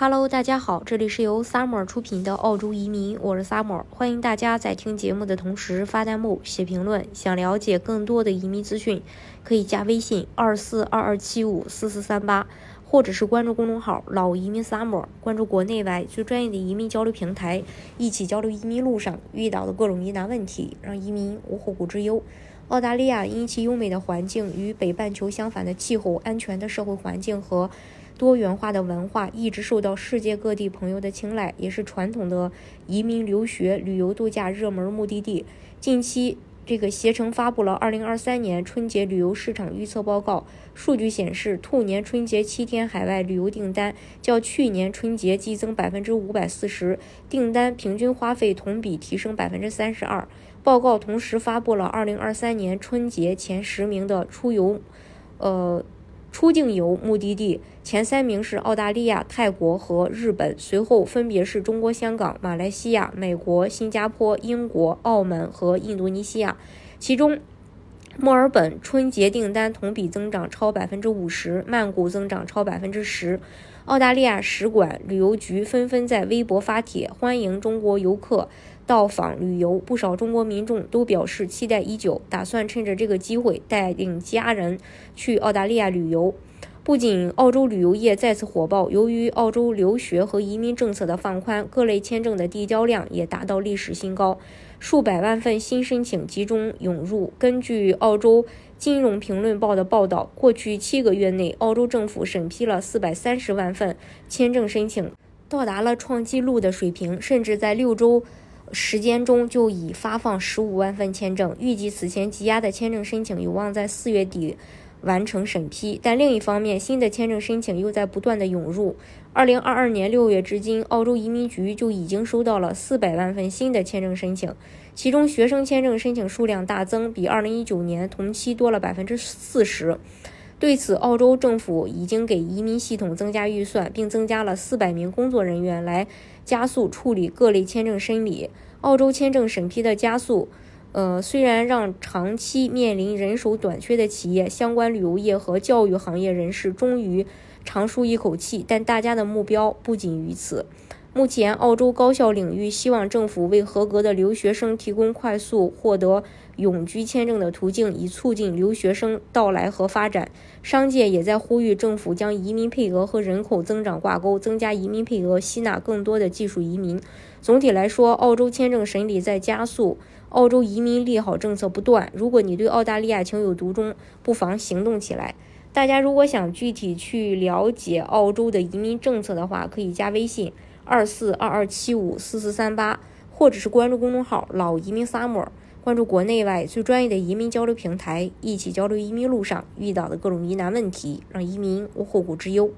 Hello，大家好，这里是由 Summer 出品的澳洲移民，我是 Summer，欢迎大家在听节目的同时发弹幕、写评论。想了解更多的移民资讯，可以加微信二四二二七五四四三八，或者是关注公众号“老移民 Summer”，关注国内外最专业的移民交流平台，一起交流移民路上遇到的各种疑难问题，让移民无后顾之忧。澳大利亚因其优美的环境与北半球相反的气候、安全的社会环境和。多元化的文化一直受到世界各地朋友的青睐，也是传统的移民、留学、旅游度假热门目的地。近期，这个携程发布了2023年春节旅游市场预测报告，数据显示，兔年春节七天海外旅游订单较去年春节激增百分之五百四十，订单平均花费同比提升百分之三十二。报告同时发布了2023年春节前十名的出游，呃。出境游目的地前三名是澳大利亚、泰国和日本，随后分别是中国香港、马来西亚、美国、新加坡、英国、澳门和印度尼西亚。其中，墨尔本春节订单同比增长超百分之五十，曼谷增长超百分之十。澳大利亚使馆、旅游局纷纷在微博发帖欢迎中国游客。到访旅游，不少中国民众都表示期待已久，打算趁着这个机会带领家人去澳大利亚旅游。不仅澳洲旅游业再次火爆，由于澳洲留学和移民政策的放宽，各类签证的递交量也达到历史新高，数百万份新申请集中涌入。根据澳洲金融评论报的报道，过去七个月内，澳洲政府审批了四百三十万份签证申请，到达了创纪录的水平，甚至在六周。时间中就已发放十五万份签证，预计此前积压的签证申请有望在四月底完成审批。但另一方面，新的签证申请又在不断的涌入。二零二二年六月至今，澳洲移民局就已经收到了四百万份新的签证申请，其中学生签证申请数量大增，比二零一九年同期多了百分之四十。对此，澳洲政府已经给移民系统增加预算，并增加了四百名工作人员来加速处理各类签证审理。澳洲签证审批的加速，呃，虽然让长期面临人手短缺的企业、相关旅游业和教育行业人士终于长舒一口气，但大家的目标不仅于此。目前，澳洲高校领域希望政府为合格的留学生提供快速获得永居签证的途径，以促进留学生到来和发展。商界也在呼吁政府将移民配额和人口增长挂钩，增加移民配额，吸纳更多的技术移民。总体来说，澳洲签证审理在加速，澳洲移民利好政策不断。如果你对澳大利亚情有独钟，不妨行动起来。大家如果想具体去了解澳洲的移民政策的话，可以加微信。二四二二七五四四三八，或者是关注公众号“老移民 summer”，关注国内外最专业的移民交流平台，一起交流移民路上遇到的各种疑难问题，让移民无后顾之忧。